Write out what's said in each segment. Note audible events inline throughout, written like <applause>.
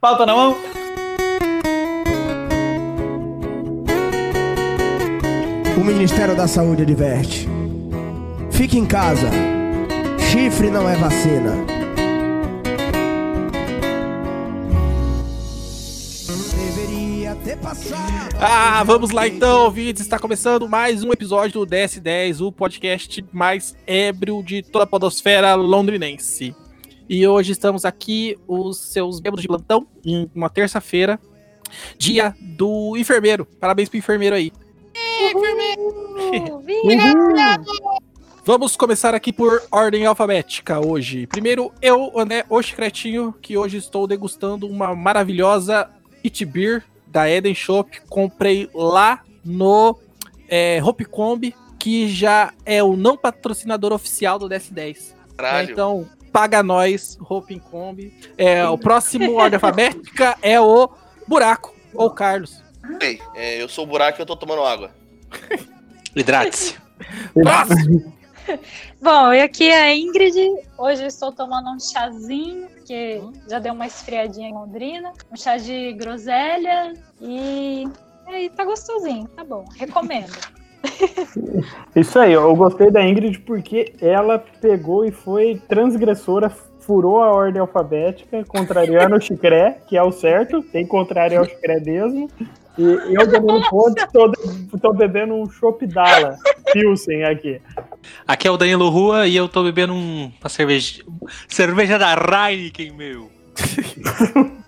Pauta na mão. O Ministério da Saúde adverte. Fique em casa. Chifre não é vacina. Deveria ter passado. Ah, vamos lá então, ouvintes. Está começando mais um episódio do DS10, o podcast mais ébrio de toda a podosfera londrinense. E hoje estamos aqui, os seus membros de plantão, em uma terça-feira, dia do enfermeiro. Parabéns pro enfermeiro aí. Vamos começar aqui por ordem alfabética hoje. Primeiro, eu, André, o Chicretinho, que hoje estou degustando uma maravilhosa It Beer da Eden Shop. Comprei lá no é, Hopcomb, que já é o não patrocinador oficial do DS10. Caralho. Então, paga nós, Hopcomb. É, o próximo ordem alfabética é o Buraco, ou Carlos. Ei, é, eu sou o buraco e eu tô tomando água. <laughs> Hidrate-se. Próximo. <laughs> Bom, e aqui é a Ingrid. Hoje eu estou tomando um chazinho, que já deu uma esfriadinha em Londrina. Um chá de groselha e. e aí, tá gostosinho, tá bom. Recomendo. Isso aí, eu gostei da Ingrid porque ela pegou e foi transgressora, furou a ordem alfabética, contrariando o Chicré, que é o certo, tem que contrariar o Chicré mesmo. E eu, Danilo Pontes, tô, tô bebendo um Chopp Dala Pilsen aqui. Aqui é o Danilo Rua e eu tô bebendo um- uma cerveja. Cerveja da Heineken, meu. <laughs>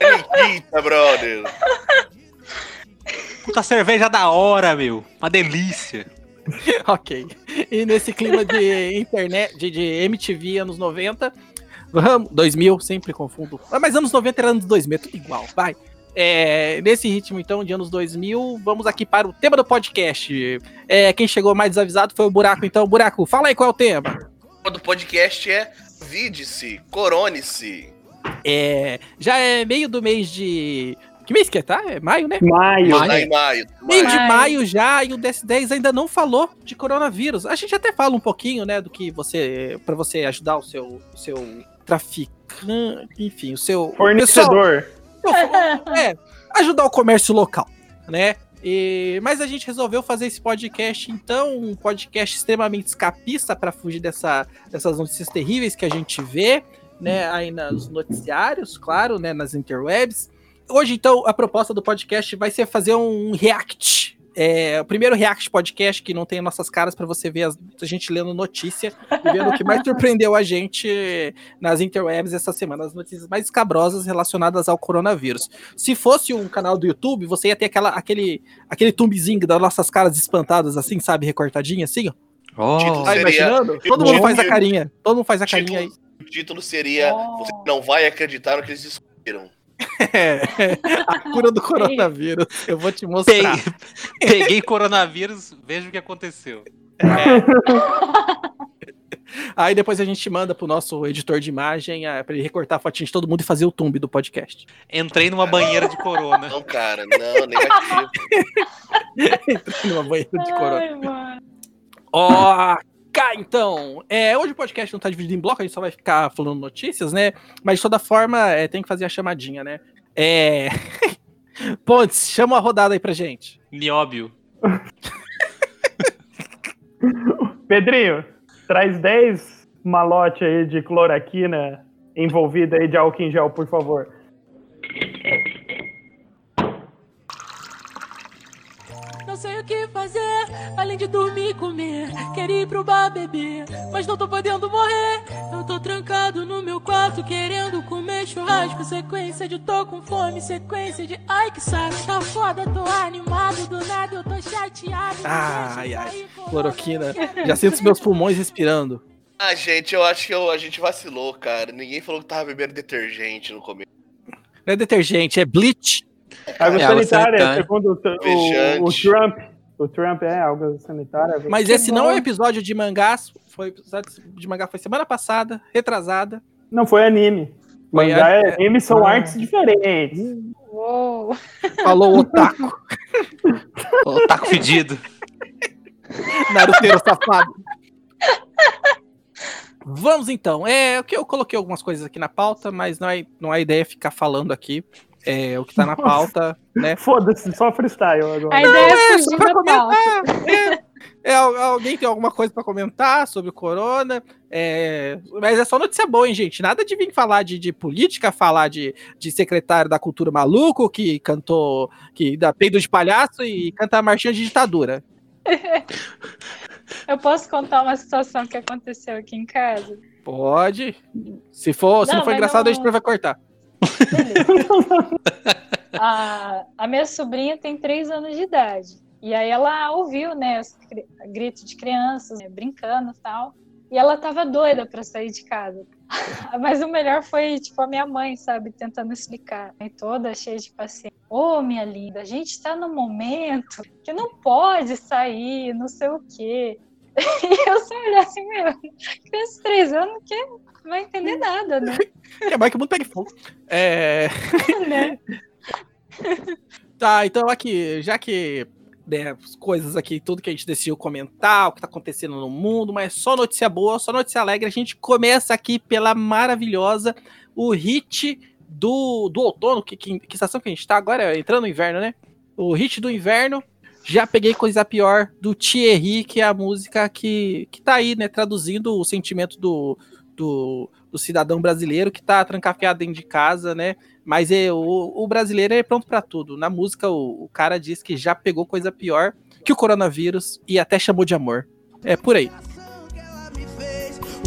Eita, brother. Puta cerveja da hora, meu. Uma delícia. <laughs> ok. E nesse clima de internet, de, de MTV anos 90, vamos, 2000, sempre confundo. Ah, Mas anos 90 era anos 2000, é tudo igual, vai. É, nesse ritmo, então, de anos 2000, vamos aqui para o tema do podcast. É, quem chegou mais desavisado foi o Buraco, então. Buraco, fala aí qual é o tema. O do podcast é Vide-se, Corone-se. É, já é meio do mês de... Que mês que é, tá? É maio, né? Maio. Maio. Tá em maio. Meio de Maio. já e o DS10 ainda não falou de coronavírus. A gente até fala um pouquinho, né, do que você para você ajudar o seu o seu traficante, enfim, o seu Fornecedor. pessoal- é, ajudar o comércio local, né? E- mas a gente resolveu fazer esse podcast, então, um podcast extremamente escapista para fugir dessa, dessas notícias terríveis que a gente vê, né, aí nos noticiários, claro, né, nas interwebs. Hoje, então, a proposta do podcast vai ser fazer um react. É, o primeiro react podcast que não tem nossas caras para você ver as- a gente lendo notícia e vendo o que mais surpreendeu a gente nas interwebs essa semana, as notícias mais escabrosas relacionadas ao coronavírus. Se fosse um canal do YouTube, você ia ter aquela, aquele, aquele tumbzinho das nossas caras espantadas, assim, sabe, recortadinho, assim, ó. Oh, Título Tá Seria- imaginando? Todo mundo faz a carinha. Todo mundo faz a carinha aí. Título, o título seria Oh. Você não vai acreditar no que eles descobriram. É, a cura do coronavírus. Eu vou te mostrar. peguei, peguei coronavírus, veja o que aconteceu. Aí depois a gente manda pro nosso editor de imagem ah, pra ele recortar a fotinha de todo mundo e fazer o tumbi do podcast. Entrei numa banheira de corona. Não, cara, não, nem vai <laughs> Numa banheira de corona. Ai, mano. Cá então. É, hoje o podcast não tá dividido em bloco, a gente só vai ficar falando notícias, né? Mas de toda forma, é, tem que fazer a chamadinha, né? É. <laughs> Pontes, chama a rodada aí pra gente. Nióbio. <laughs> Pedrinho, traz 10 malote aí de cloroquina envolvida aí de álcool em gel, por favor. Sei o que fazer, além de dormir e comer. Quero ir pro bar beber, mas não tô podendo morrer. Eu tô trancado no meu quarto, querendo comer churrasco. Sequência de tô com fome, sequência de ai que saco. Tá foda, tô animado, do nada eu tô chateado. Ai, ai, cloroquina. Já sinto os meus pulmões respirando. Ah, gente, eu acho que eu- a gente vacilou, cara. Ninguém falou que tava bebendo detergente no começo. Não é detergente, é bleach. Água É, sanitária, sanitária. segundo o, o, o Trump. O Trump é água sanitária. Mas Que esse não é bom. o episódio de mangás. Foi o episódio de mangá foi semana passada, retrasada. Não, foi anime. Foi Mangá a- e anime são Ah. artes diferentes. Uou. Falou otaku, <laughs> Ô, taco fedido. naruteiro safado. Vamos então. É o que eu coloquei algumas coisas aqui na pauta, mas não é, não é ideia ficar falando aqui. É o que tá na pauta, né? Foda-se, só freestyle agora. A ideia é só fugir pra pauta. comentar. É, é, al- alguém tem alguma coisa pra comentar sobre o corona? É, mas é só notícia boa, hein, gente? Nada de vir falar de, de política, falar de, de secretário da cultura maluco que cantou, que dá peido de palhaço e canta a marchinha de ditadura. Eu posso contar uma situação que aconteceu aqui em casa? Pode. Se for, se Não, não for engraçado, não- a gente vai cortar. A, a minha sobrinha tem três anos de idade. E aí ela ouviu, né, gritos de crianças, né, brincando e tal. E ela tava doida pra sair de casa. <laughs> Mas o melhor foi, tipo, a minha mãe, sabe, tentando explicar. E toda cheia de paciência. Ô, minha linda, a gente tá num momento que não pode sair, não sei o quê. E <laughs> eu só olhar assim, meu, criança de três anos que não vai entender nada, né? É mais que o mundo pegue fogo. É. <laughs> né? Tá, então aqui, já que né, as coisas aqui, tudo que a gente decidiu comentar, o que tá acontecendo no mundo, mas só notícia boa, só notícia alegre, a gente começa aqui pela maravilhosa, o hit do, do outono, que, que, que estação que a gente tá agora? Entrando no inverno, né? O hit do inverno, já peguei coisa pior, do Thierry, que é a música que, que tá aí, né, traduzindo o sentimento do, do, do cidadão brasileiro que tá trancafiado dentro de casa, né? Mas é, o, o brasileiro é pronto pra tudo. Na música, o, o cara diz que já pegou coisa pior que o coronavírus e até chamou de amor. É por aí.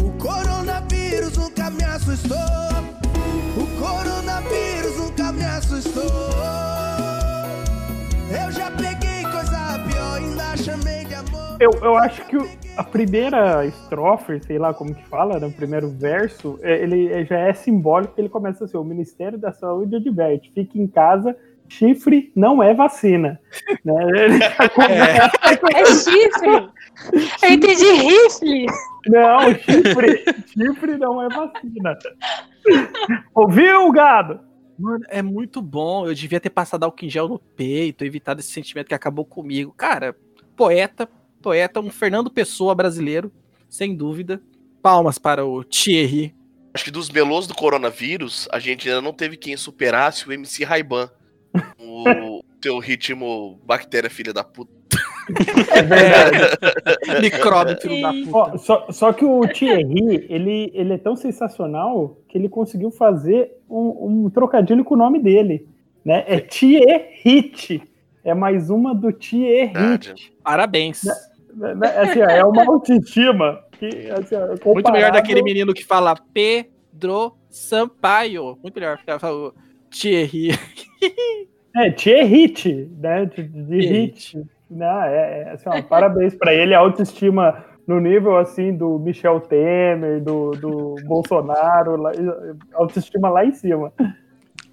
O coronavírus nunca me assustou. Eu, eu acho que a primeira estrofe, sei lá como que fala, né, o primeiro verso, é, ele é- já é simbólico, ele começa assim, o Ministério da Saúde adverte, fique em casa, chifre não é vacina. <laughs> né? Começa- É chifre! Eu entendi rifle! Não, chifre, chifre não é vacina. Ouviu, gado? Mano, é muito bom. Eu devia ter passado álcool em gel no peito, evitado esse sentimento que acabou comigo. Cara, poeta, poeta, um Fernando Pessoa brasileiro, sem dúvida. Palmas para o Thierry. Acho que dos melôs do coronavírus, a gente ainda não teve quem superasse o MC Raiban. O <laughs> teu ritmo bactéria filha da puta. É verdade. <laughs> Micróbio, filho da puta. Ó, só, só que o Thierry, ele, ele é tão sensacional que ele conseguiu fazer um, um trocadilho com o nome dele. Né? É Thierry. É mais uma do Thierry. Parabéns. Assim, ó, é uma autoestima. Que, assim, ó, Muito melhor daquele menino que fala Pedro Sampaio. Muito melhor. Falando Thierry. <laughs> É, Thierry, né? De, de hit. Não, é, é, assim, ó, parabéns pra ele, a autoestima no nível assim do Michel Temer, do, do Bolsonaro, autoestima lá em cima.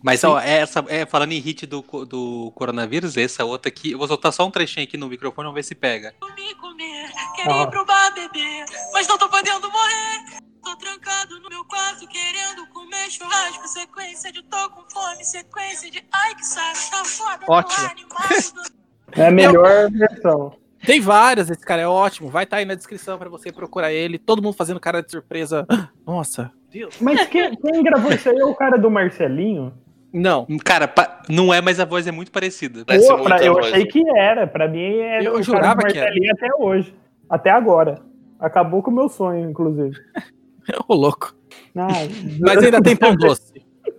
Mas, ó, essa, é, falando em hit do, do coronavírus, essa outra aqui, eu vou soltar só um trechinho aqui no microfone, vamos ver se pega. Comer, comer, quero ir pro bar beber, mas não tô podendo morrer. Tô trancado no meu quarto querendo comer churrasco. Sequência de tô com fome, sequência de ai que saco, tá foda, Ótimo. animado. <laughs> É a melhor versão. Tem várias, esse cara é ótimo. Vai estar aí na descrição pra você procurar ele. Todo mundo fazendo cara de surpresa. <gasps> Nossa, Deus. Mas quem, quem gravou isso aí é o cara do Marcelinho? Não. Cara, pa- não é, mas a voz é muito parecida. Pô, muito pra- eu voz. achei que era. Pra mim era Eu o cara jurava que era. Até hoje. Até agora. Acabou com o meu sonho, inclusive. <laughs> Ô, louco. Ah, <laughs> Mas ainda tem pão doce.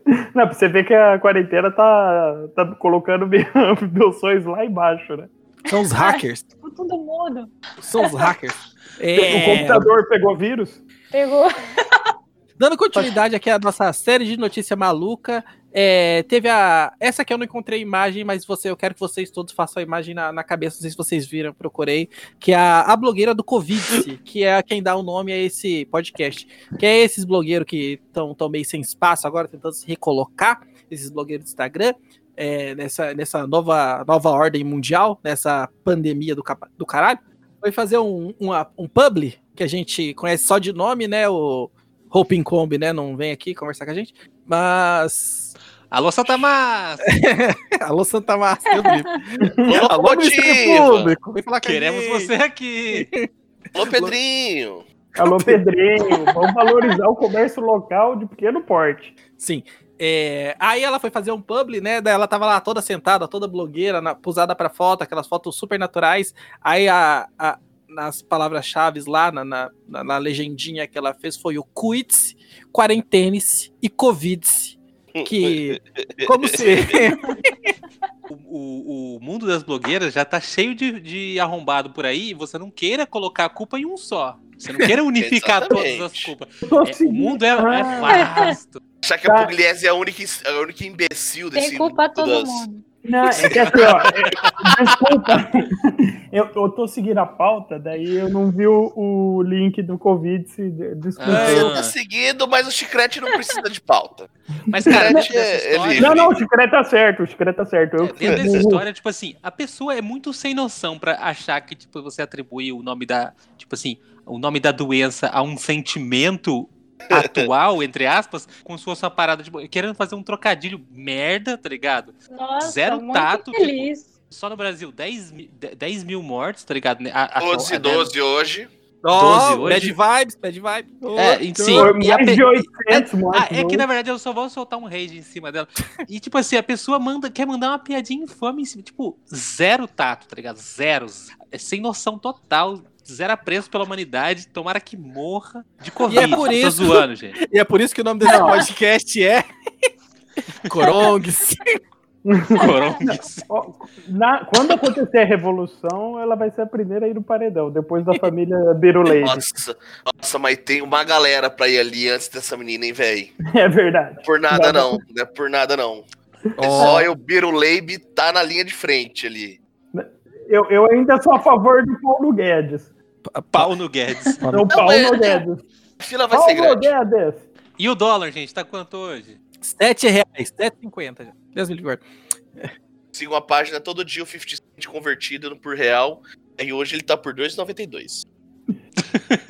<laughs> Não, pra você ver que a quarentena tá, tá colocando meu- meus sonhos lá embaixo, né? São os hackers. Ficou tudo mudo. São os hackers. O É, computador pegou vírus? Pegou. Dando continuidade aqui à nossa série de notícia maluca, é, teve a. Essa aqui eu não encontrei imagem, mas você, eu quero que vocês todos façam a imagem na, na cabeça, não sei se vocês viram, procurei, que é a, a blogueira do Covid, <laughs> que é quem dá o nome a esse podcast. Que é esses blogueiros que estão tão meio sem espaço agora, tentando se recolocar, esses blogueiros do Instagram, é, nessa, nessa nova, nova ordem mundial, nessa pandemia do, do caralho. Foi fazer um, uma- um publi, que a gente conhece só de nome, né? O Hope Incombe, né? Não vem aqui conversar com a gente. Mas. Alô, Santa Massa! <laughs> Alô, Santa Massa, eu grito. Alô! Público. Vem falar Queremos você aqui! Alô, Pedrinho! Alô, Pedrinho, vamos valorizar o comércio local de pequeno porte. Sim. É, aí ela foi fazer um publi, né? Daí ela tava lá toda sentada, toda blogueira, na, posada pra foto, aquelas fotos super naturais. Aí a, a- nas palavras-chave lá, na, na, na- legendinha que ela fez, foi o cuide-se, quarentene-se e covid-se. Que, como se... <laughs> O, o- o mundo das blogueiras já tá cheio de, de arrombado por aí e você não queira colocar a culpa em um só. Você não queira <laughs> unificar todas as culpas. É, o mundo é, é Ah, vasto. Achar que Tá. a Pugliese é a única, a única imbecil desse Tem culpa mundo todo das- mundo. Não, é que assim, ó, é- desculpa. Eu, eu tô seguindo a pauta, daí eu não vi o, o link do Covid. Se, desculpa. Ah. Você tá seguindo, mas o chiclete não precisa de pauta. Mas, cara, É, dessa é história. Não, não, o Chicré tá certo, o Chicré tá certo. Eu, É, Dentro dessa história, tipo assim, a pessoa é muito sem noção pra achar que tipo, você atribui o nome da, tipo assim, o nome da doença a um sentimento atual, entre aspas, como se fosse uma parada, tipo, querendo fazer um trocadilho merda, tá ligado? Nossa, Zero muito tato, tipo, feliz. Só no Brasil, 10, mi- 10 mil mortes, tá ligado? A, a- 12 a- 12 hoje. Doze Ó, hoje. bad vibes, bad vibes. É, e sim, mais de 800 Ah, mortos. é que hoje. na verdade eu só vou soltar um rage em cima dela. E tipo assim, a pessoa manda, quer mandar uma piadinha infame em cima. Tipo, zero tato, tá ligado? Zero. É sem noção total. Zero apreço pela humanidade. Tomara que morra de Covid. E é por Tô isso- zoando, gente. <laughs> E é por isso que o nome desse Não. podcast é <laughs> Corongues. Corongues. Na- quando acontecer a revolução, ela vai ser a primeira a ir no paredão, depois da família Biruleide. Nossa, nossa, mas tem uma galera pra ir ali antes dessa menina, hein, velho? <laughs> É verdade. Por nada Não. não, é por nada não. É Ó. só eu, Biruleibe, tá na linha de frente ali. Eu, eu ainda sou a favor do Paulo Guedes. Pau no Guedes. <laughs> Então, Paulo é- Guedes. A fila vai ser Paulo grande. Guedes. E o dólar, gente, tá quanto hoje? 7 reais, 7,50 já. Deus me livre. Sigo a página todo dia, o 50 Cent convertido por real. E hoje ele tá por 2,92.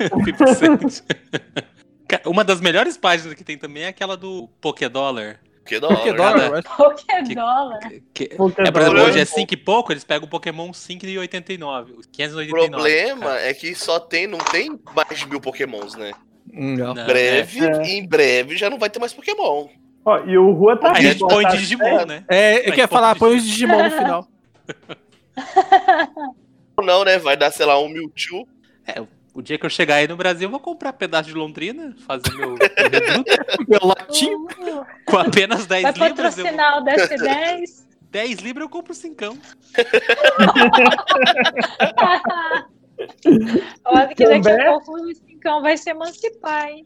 50 <laughs> cent. <laughs> Cara, Uma das melhores páginas que tem também é aquela do Pokédollar. Que Que hora. dólar, acho. Qualquer Que- dólar. Que- Porque É, por exemplo, hoje é 5 e pouco, eles pegam o Pokémon 5,89. os O 589. problema cara. é que só tem, não tem mais de mil pokémons, né? Hum, Não. Não, breve, é. em breve já não vai ter mais pokémon. Ó, e o Rua tá A aqui, gente põe tarde, Digimon, né? É, eu queria falar, põe os Digimon no final. Ou <laughs> <laughs> não, né? Vai dar, sei lá, um Mewtwo. O dia que eu chegar aí no Brasil, eu vou comprar pedaço de Londrina, fazer meu, meu <laughs> reduto, Meu latim. Uh, com apenas 10 vai libras. Eu, patrocinar o Dash 10. 10 <laughs> libras eu compro 5. <laughs> Olha que daqui a pouco o Cincão vai se emancipar, hein?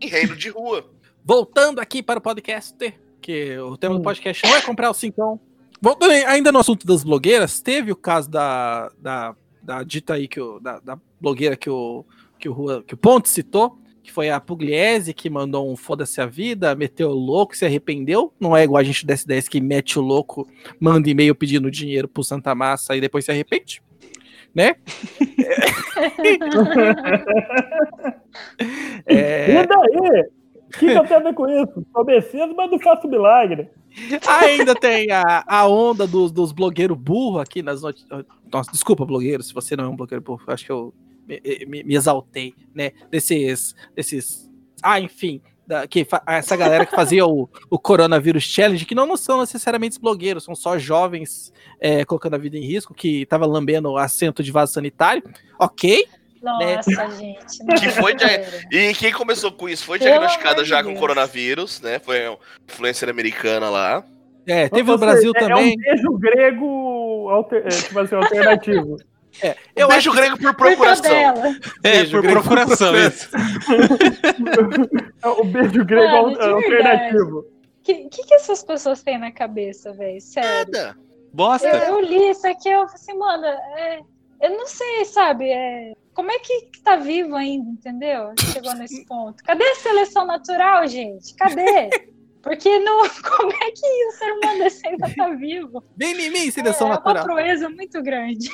em reino de rua. Voltando aqui para o podcast, que o tema do Hum. podcast não é comprar o cincão. Voltando aí- ainda no assunto das blogueiras, teve o caso da, da, da dita aí, que o, da, da blogueira que o, que, o, que o Ponte citou, que foi a Pugliese, que mandou um foda-se a vida, meteu o louco, se arrependeu. Não é igual a gente do S10 que mete o louco, manda e-mail pedindo dinheiro pro Santa Massa e depois se arrepende. Né? <laughs> <laughs> É, E daí? O que, que eu tenho a ver com isso? Sou mas não faço milagre. <laughs> Ainda tem a, a onda dos, dos blogueiros burros aqui nas notícias. Nossa, desculpa, blogueiro, se você não é um blogueiro burro. Acho que eu me, me- me exaltei, né? Desses. desses ah, enfim. da- que essa galera que fazia o, o Coronavírus Challenge, que não, não são necessariamente blogueiros, são só jovens é, colocando a vida em risco, que tava lambendo assento de vaso sanitário. Ok. Nossa, gente. <laughs> Que foi. E quem começou com isso foi Pelo diagnosticada já com Deus. coronavírus, né? Foi uma influencer americana lá. É, teve Ou o Brasil seja, também. É um beijo grego alter, é, tipo assim, alternativo. Eu Beijo acho grego por procuração. É, Beijo, por procuração, isso. É <laughs> o beijo grego Mano, alternativo. O que, que, que essas pessoas têm na cabeça, velho? Sério. Nada. Bosta. Eu, eu li isso aqui, eu falei assim, mano, é, eu não sei, sabe? é, como é que, que tá vivo ainda, entendeu? Chegou nesse ponto. Cadê a seleção natural, gente? Cadê? Porque não, <laughs> como é que o ser humano desse ainda tá vivo? Vem em mim, É, seleção é uma natural. proeza muito grande.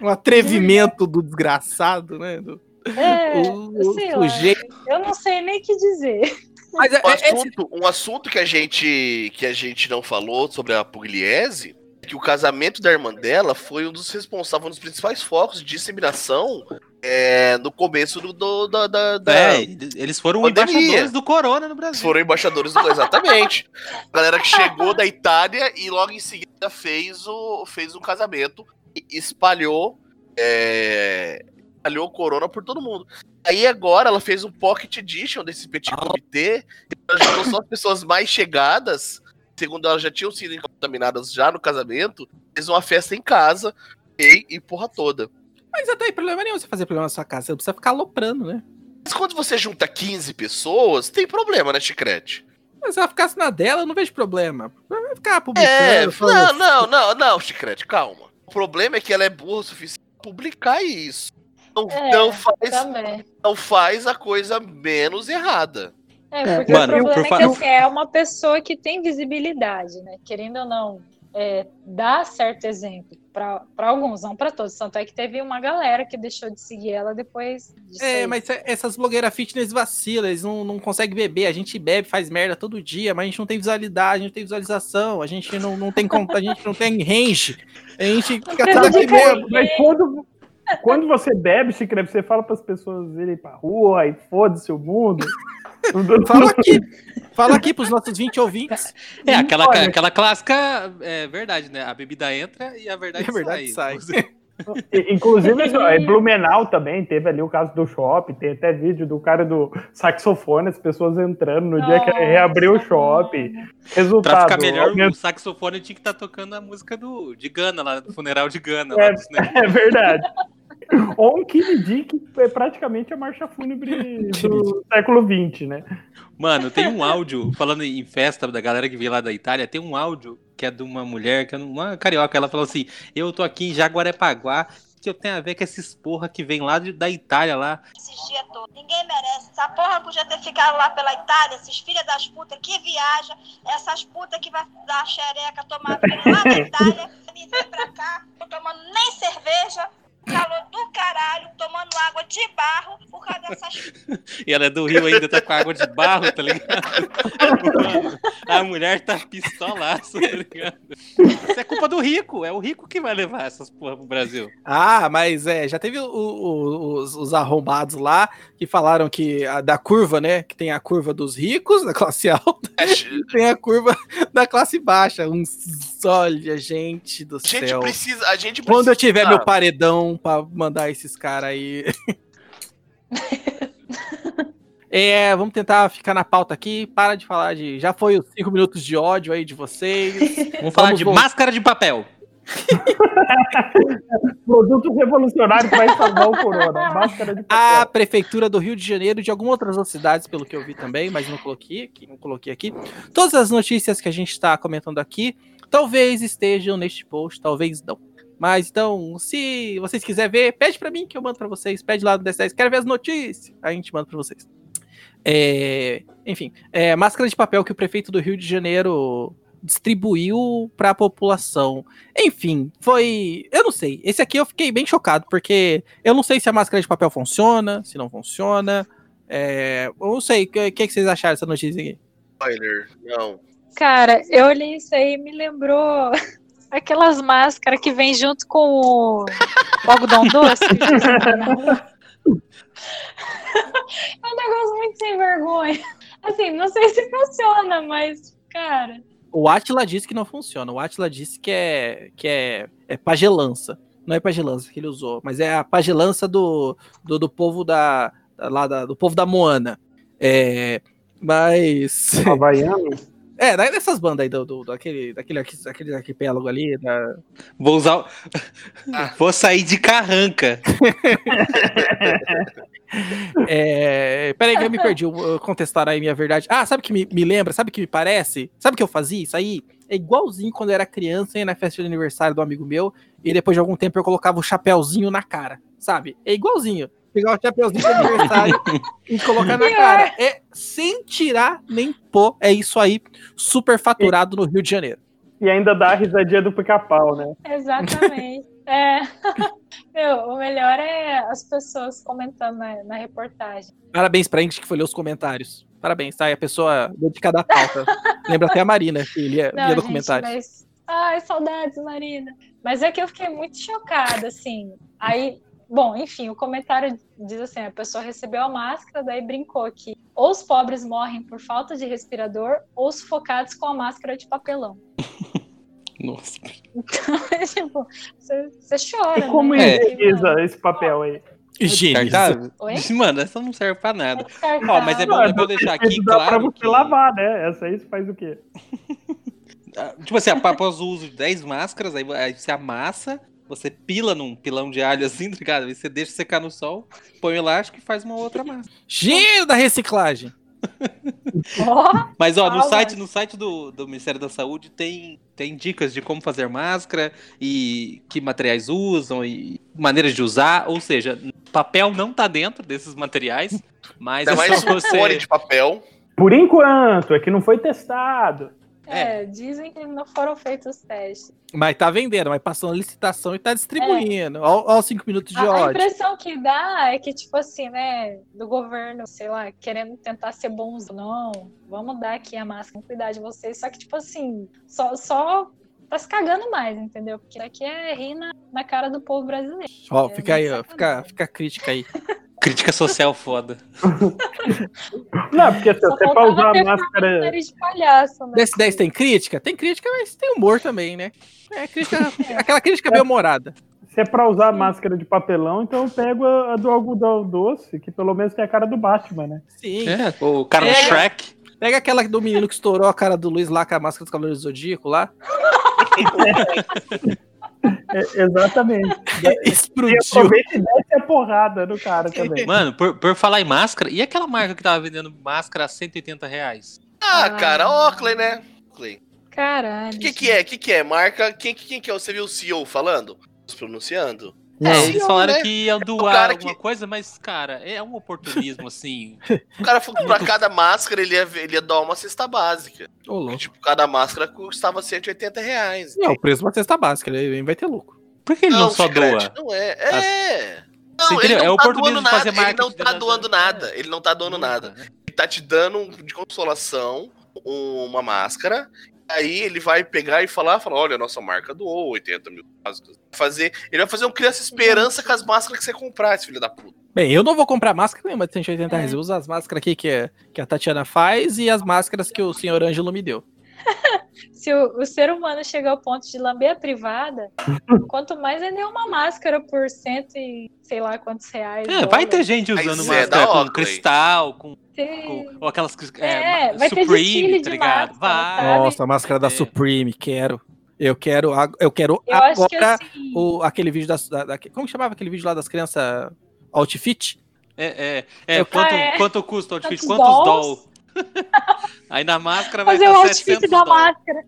Um atrevimento do desgraçado, né? Do, É, o, sei o lá, sujeito. eu não sei nem o que dizer. Mas é, Um é- esse- assunto, um assunto que a gente que a gente não falou sobre a Pugliese é que o casamento da irmã dela foi um dos responsáveis, um dos principais focos de disseminação é, no começo do, do- da, da, da- É, eles foram Pandemia. embaixadores do Corona no Brasil. foram embaixadores do exatamente. A galera que chegou da Itália e logo em seguida fez o fez um casamento e espalhou é, espalhou o corona por todo mundo. Aí agora ela fez um pocket edition desse petit comité, ela juntou só as pessoas mais chegadas, segundo elas já tinham sido contaminadas já no casamento, fez uma festa em casa e, e porra toda. Mas não tem problema nenhum você fazer problema na sua casa. Você não precisa ficar aloprando, né? Mas quando você junta 15 pessoas, tem problema, né, Chicrete? Mas se ela ficasse na dela, eu não vejo problema. Vai ficar publicando. É, falando- não, não, não, não, Chicrete, calma. O problema é que ela é burra o suficiente pra publicar isso. Não, É, não faz, Também. não faz a coisa menos errada. É, porque Mano, o problema por é que assim, é uma pessoa que tem visibilidade, né? Querendo ou não, é, dá certo exemplo para alguns, não para todos. Tanto é que teve uma galera que deixou de seguir ela depois disso. É, aí. mas é- essas blogueiras fitness vacilam, eles não, não conseguem beber. A gente bebe, faz merda todo dia, mas a gente não tem visualidade, a gente não tem visualização, a gente não, não tem conta, a gente não tem range. A gente fica tudo de aqui mesmo. Mas quando, quando você bebe, Chicrete, você fala para as pessoas irem pra rua e foda-se o mundo. <laughs> Fala aqui. Fala aqui pros nossos 20 ouvintes. É, aquela, Olha. aquela clássica é verdade, né? A bebida entra e a verdade, E a verdade sai. E, Inclusive, <laughs> é, Blumenau também teve ali o caso do shopping, tem até vídeo do cara do saxofone, as pessoas entrando no dia que reabriu o shopping. Resultado. Pra ficar melhor, o saxofone tinha que estar tocando a música do, de Gana, lá do funeral de Gana. É. Lá do cinema. <laughs> É verdade. Ou um Kennedy, que é praticamente a marcha fúnebre <laughs> do século XX, né? Mano, tem um áudio, falando em festa da galera que veio lá da Itália, tem um áudio que é de uma mulher, que é uma carioca, ela falou assim, eu tô aqui em Jaguarepaguá, que eu tenho a ver com esses porra que vem lá de- da Itália lá. esses dias todos. Ninguém merece. Essa porra podia ter ficado lá pela Itália, esses filhos das putas que viajam, essas putas que vai dar xereca, tomar <laughs> vinho lá da Itália, e vem pra cá, não tomando nem cerveja, calor do caralho, tomando água de barro, por causa dessas <laughs> E ela é do Rio ainda, tá com água de barro, tá ligado? Mano, a mulher tá pistolaço, tá ligado? Isso é culpa do rico, é o rico que vai levar essas porra pro Brasil. Ah, mas é, já teve o- o- os, os arrombados lá que falaram que a, da curva, né? Que tem a curva dos ricos, da classe alta, É, <laughs> e tem a curva da classe baixa. Uns, olha, gente do A gente céu. precisa. A gente Quando eu precisa- tiver meu paredão pra mandar esses caras aí. <laughs> É, vamos tentar ficar na pauta aqui. Para de falar de. Já foi os cinco minutos de ódio aí de vocês. <laughs> Vamos falar Vamos de voltar. máscara de papel. <laughs> Produto revolucionário que vai salvar o corona. Máscara de A papel. prefeitura do Rio de Janeiro e de algumas outras cidades, pelo que eu vi também, mas não coloquei aqui, não coloquei aqui. Todas as notícias que a gente está comentando aqui, talvez estejam neste post, talvez não. Mas então, se vocês quiserem ver, pede para mim que eu mando para vocês. Pede lá no D10, quero ver as notícias. Aí a gente manda para vocês. É, enfim, é, máscara de papel que o prefeito do Rio de Janeiro distribuiu para a população. Enfim, foi. Eu não sei. Esse aqui eu fiquei bem chocado, porque eu não sei se a máscara de papel funciona, se não funciona. É, eu não sei. O que, que vocês acharam dessa notícia aqui? Spoiler, não. Cara, eu olhei isso aí e me lembrou aquelas máscaras que vem junto com o, o algodão doce. É um negócio muito sem vergonha. Assim, não sei se funciona, mas, cara. O Atila disse que não funciona. O Atila disse que é, que é, é pagelança. Não é pagelança que ele usou, mas é a pagelança do, do, do povo da, da- lá da- do povo da Moana. É, mas Havaiano. <laughs> é, dessas bandas aí do, do, daquele, daquele, daquele arquipélago ali, da, Vou usar. o- <laughs> Vou sair de carranca. <laughs> É, peraí que eu me perdi, eu- contestar aí minha verdade. Ah, sabe o que me, me lembra? Sabe o que me parece? Sabe o que eu fazia isso aí? É igualzinho quando eu era criança, ia na festa de aniversário do amigo meu, e depois de algum tempo eu colocava o chapéuzinho na cara, sabe? É igualzinho. Pegar o chapéuzinho de aniversário e colocar na <laughs> cara. É sem tirar nem pôr. É isso aí, super faturado no Rio de Janeiro. E ainda dá a risadinha do pica-pau, né? Exatamente. <laughs> É. Meu, o melhor é as pessoas comentando na, na reportagem. Parabéns pra gente que foi ler os comentários. Parabéns, tá? E a pessoa dedicada à pauta. Lembra até a Marina, que lia, Não, lia gente, documentários. mas. Ai, saudades, Marina. Mas é que eu fiquei muito chocada, assim. Aí, Bom, enfim, o comentário diz assim: a pessoa recebeu a máscara, daí brincou que ou os pobres morrem por falta de respirador, ou sufocados com a máscara de papelão. <laughs> Nossa. Então, <laughs> é tipo, você chora. E como né? higieniza esse papel aí? Oi? Mano, essa não serve pra É nada. descartável. Ó, mas é bom, é bom deixar aqui Dá pra claro você que, lavar, né? Essa aí você faz o quê? <laughs> ah, tipo assim, após o uso de 10 máscaras, aí você amassa, você pila num pilão de alho assim, <laughs> tá ligado? Aí você deixa secar no sol, põe o elástico e faz uma outra máscara. Gênio da reciclagem. <laughs> Mas ó, no site, no site do, do Ministério da Saúde tem, tem dicas de como fazer máscara e que materiais usam e maneiras de usar. Ou seja, papel não tá dentro desses materiais, mas É é, mais só um você. de papel. Por enquanto, é que não foi testado. É, dizem que não foram feitos os testes. Mas tá vendendo, mas passou na licitação e tá distribuindo. Ó, ó os cinco minutos de A, a ódio. impressão que dá é que, tipo assim, né, do governo, sei lá, querendo tentar ser bons, não, vamos dar aqui a máscara, vamos cuidar de vocês, só que, tipo assim, só, só tá se cagando mais, entendeu? Porque aqui é rir na, na cara do povo brasileiro. Ó, É, fica aí, ó. Fica, fica a crítica aí. <laughs> Crítica social foda. <laughs> Não, porque se Só você pra usar a máscara. de palhaço, né? Desse 10 tem crítica? Tem crítica, mas tem humor também, né? É crítica, <laughs> aquela crítica bem humorada. Se é pra usar a máscara de papelão, então eu pego a, a do algodão doce, que pelo menos tem a cara do Batman, né? Sim. É, o cara do É. Shrek. Pega aquela do menino que estourou a cara do Luiz lá com a máscara dos Cavaleiros do Zodíaco lá. <laughs> <laughs> É, exatamente. E Explodiu. aproveita e desce a porrada no cara também. Mano, por, por falar em máscara, e aquela marca que tava vendendo máscara a 180 reais? Ah, Ah. cara, Oakley, né? Oakley. Caralho. O que que é? O que que é? Marca... Quem, quem que é? Você viu o CEO falando? Se É, Sim, eles falaram né? que iam o doar cara alguma que- coisa, mas, cara, é um oportunismo, assim. <laughs> O cara falou que pra cada máscara ele ia, ele ia dar uma cesta básica. Ô, louco. Tipo, cada máscara custava 180 reais. Não, o preço de uma cesta básica, ele vai ter lucro. Por que ele não, só Chiclete, doa? Não é. É. Você Não, entendeu? ele É não tá oportunismo doando fazer nada. Ele não tá doando da- nada. Ele não tá doando nada. Ele tá te dando de consolação uma máscara. Aí ele vai pegar e falar, falar, olha, a nossa marca doou 80 mil máscaras. Fazer, ele vai fazer um criança esperança com as máscaras que você comprar, esse filho da puta. Bem, eu não vou comprar máscara nenhuma de 180 reais. É. Eu uso as máscaras aqui que, que a Tatiana faz e as máscaras que o senhor Ângelo me deu. <laughs> Se o, o ser humano chega ao ponto de lamber a privada, <laughs> quanto mais ele é uma máscara por cento e sei lá quantos reais. É, vai ter gente usando Zé máscara da com Oakley. cristal, com, Tem- com- ou aquelas É, é, vai ter Supreme, desfile tá ligado? máscara, Vai. Nossa, a máscara da É. Supreme, quero. Eu quero, eu quero Eu acho que agora assim. o, aquele vídeo das, da, da- como chamava aquele vídeo lá das crianças outfit? É, é, é, Eu- quanto, Ah, é. quanto custa o outfit? Quantos Quantos dolls? doll? <laughs> Aí na máscara vai Fazer o outfit 700 da máscara.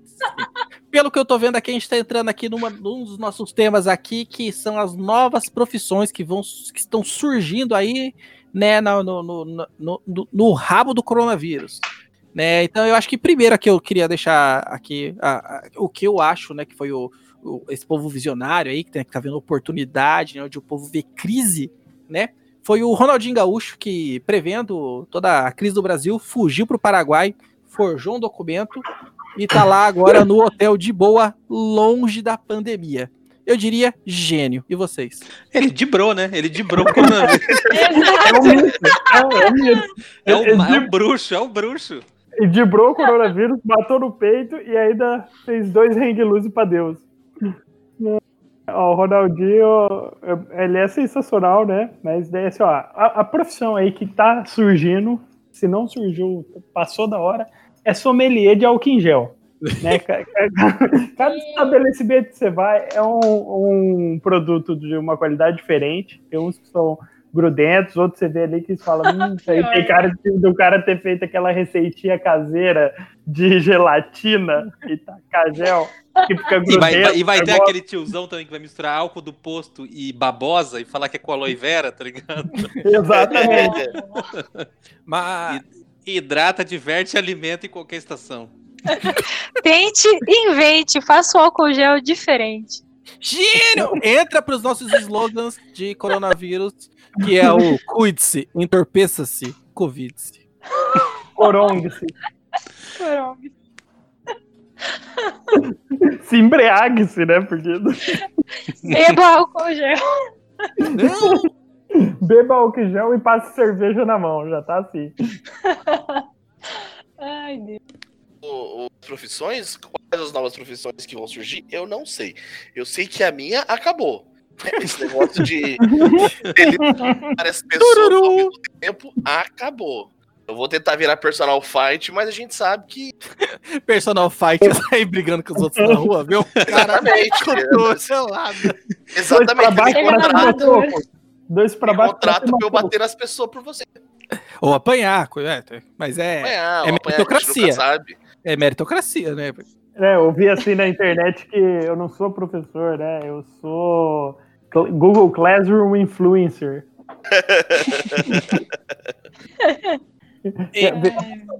Pelo que eu tô vendo aqui, a gente tá entrando aqui numa, num dos nossos temas aqui, que são as novas profissões que vão que estão surgindo aí, né, no, no, no, no- no- no rabo do coronavírus. Né? Então eu acho que primeiro aqui eu queria deixar aqui a- a- o que eu acho, né, que foi o, o- esse povo visionário aí, que, tem, que tá vendo oportunidade, né, onde o povo vê crise, né? Foi o Ronaldinho Gaúcho que, prevendo toda a crise do Brasil, fugiu para o Paraguai, forjou um documento e tá lá agora no hotel de boa, longe da pandemia. Eu diria gênio. E vocês? Ele dibrou, né? Ele dibrou o coronavírus. É um. É, é um. É o, é o bruxo, é o bruxo. E dibrou o coronavírus, matou no peito e ainda fez dois hang loose pra Deus. Ó, o Ronaldinho, ele é sensacional, né? Mas daí, assim, ó, a, a profissão aí que tá surgindo, se não surgiu, passou da hora, é sommelier de álcool em gel. Né? <laughs> Ca- ca- <laughs> Cada estabelecimento que você vai é um, um produto de uma qualidade diferente. Tem uns que são grudentos, outros você vê ali que eles falam, hum, isso aí <laughs> tem cara de, do cara ter feito aquela receitinha caseira de gelatina e tacar gel, que fica E grudento. vai, vai- e vai ter aquele tiozão também que vai misturar álcool do posto e babosa e falar que é com aloe vera, tá ligado? Exatamente. Mas Hidrata, diverte e <laughs> alimenta em qualquer estação. Tente, invente, faça o álcool gel diferente. gênio! Entra para os nossos slogans de coronavírus, que é o cuide-se, entorpeça-se, covid-se. Corongue-se. Pronto. Se embriague-se, né? Porque Beba álcool gel. Não, <laughs> Beba álcool gel e passe cerveja na mão, já tá assim. <laughs> Ai, Deus. O- o- profissões, quais as novas profissões que vão surgir, eu não sei. Eu sei que a minha acabou. <laughs> Esse negócio de várias pessoas ao mesmo tempo acabou. Eu vou tentar virar personal fight, mas a gente sabe que. personal fight sair brigando com os outros na rua, viu? Cara, Exatamente. tô selado. Exatamente. Dois pra baixo, Tem é. Dois pra tem baixo. contrato pra eu bater nas pessoas por você. Ou apanhar, é, mas é, Apanhar, é apanhar, meritocracia. sabe. é meritocracia, né? É, eu vi assim na internet que eu não sou professor, né? Eu sou Google Classroom Influencer. <laughs> É,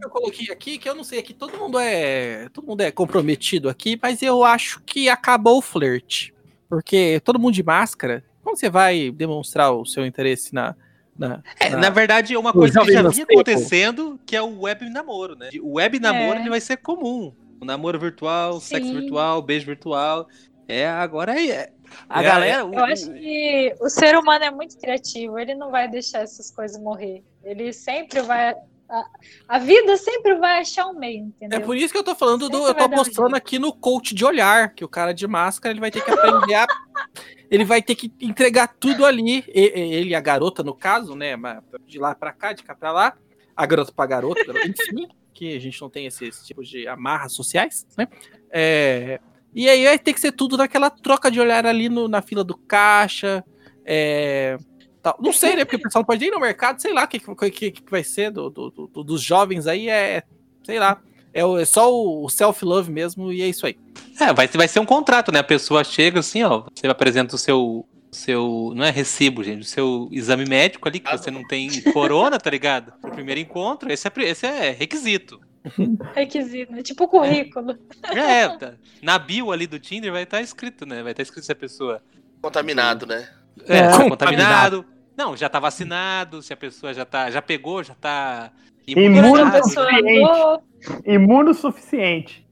eu coloquei aqui, que eu não sei, aqui todo mundo é. Todo mundo é comprometido aqui, mas eu acho que acabou o flerte. Porque todo mundo de máscara, como você vai demonstrar o seu interesse na. na, É, na- na verdade, é uma coisa que já vinha acontecendo, que é o web namoro, né? O web namoro É. ele vai ser comum. O namoro virtual, sexo Sim. virtual, beijo virtual. É, agora é. A É, galera. o- Eu acho que o ser humano é muito criativo, ele não vai deixar essas coisas morrer. Ele sempre vai. A, a vida sempre vai achar um meio, É entendeu? por isso que eu tô falando do. Sempre Eu tô apostando aqui no coach de olhar, que o cara de máscara ele vai ter que aprender a. <laughs> Ele vai ter que entregar tudo ali. Ele e a garota, no caso, né? De lá pra cá, de cá pra lá. A garota pra garota, <laughs> enfim, que a gente não tem esses tipos de amarras sociais, né? É, e aí vai ter que ser tudo naquela troca de olhar ali no- na fila do caixa. é, tal. Não sei, né? Porque o pessoal não pode ir no mercado, sei lá o que, que, que- que vai ser do, do- do- dos jovens aí, é. Sei lá. É, o- é só o self-love mesmo e é isso aí. É, vai, vai ser um contrato, né? A pessoa chega assim, ó. Você apresenta o seu. seu não é recibo, gente. O seu exame médico ali, que você não tem corona, tá ligado? Pro primeiro encontro. Esse é, esse é requisito. <laughs> Requisito, né? tipo currículo. É, tá. na bio ali do Tinder vai estar escrito, né? Vai estar escrito se a pessoa Contaminado, né? é, É. é contaminado. Não, já tá vacinado, se a pessoa já tá, já pegou, já tá a Imuno pessoa suficiente. Imuno suficiente.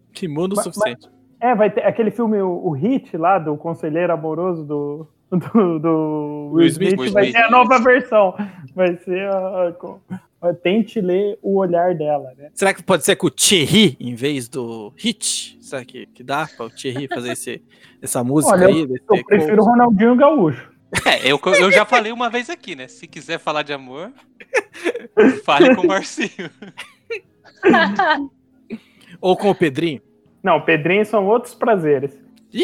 É, vai ter aquele filme, o, o Hit lá, do conselheiro amoroso do, do, do Will Smith, Smith, vai ser a nova versão. Vai ser a, a- a- Tente ler o olhar dela, né? Será que pode ser com o Thierry em vez do Hit? Será que, que dá para o Thierry fazer esse, essa música Olha, aí? desse Eu prefiro o? Ronaldinho Gaúcho. É, eu, eu já falei uma vez aqui, né? Se quiser falar de amor, fale com o Marcinho. <laughs> Ou com o Pedrinho? Não, Pedrinho são outros prazeres. <laughs>